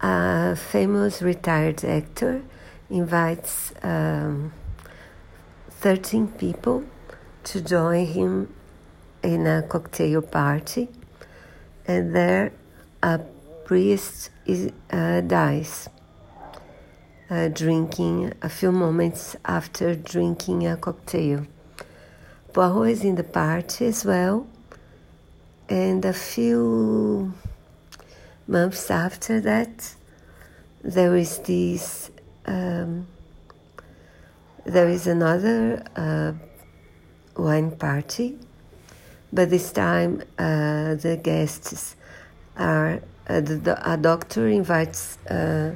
a famous retired actor invites um, 13 people to join him in a cocktail party, and there a priest is, uh, dies, uh, drinking a few moments after drinking a cocktail. Poirot is in the party as well, and a few months after that, there is this. Um, there is another uh, wine party, but this time uh, the guests are uh, the, a doctor invites uh,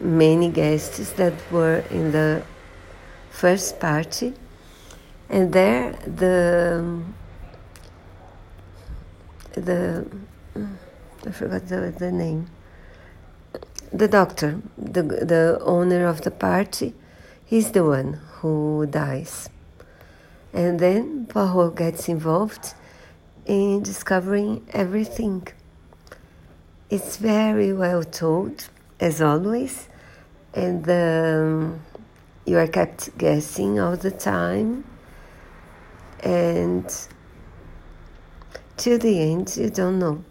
many guests that were in the first party, and there the the I forgot the, the name. The doctor, the the owner of the party, he's the one who dies. And then Poirot gets involved in discovering everything. It's very well told, as always, and um, you are kept guessing all the time. And to the end, you don't know.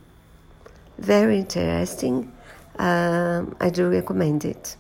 Very interesting. Um, I do recommend it.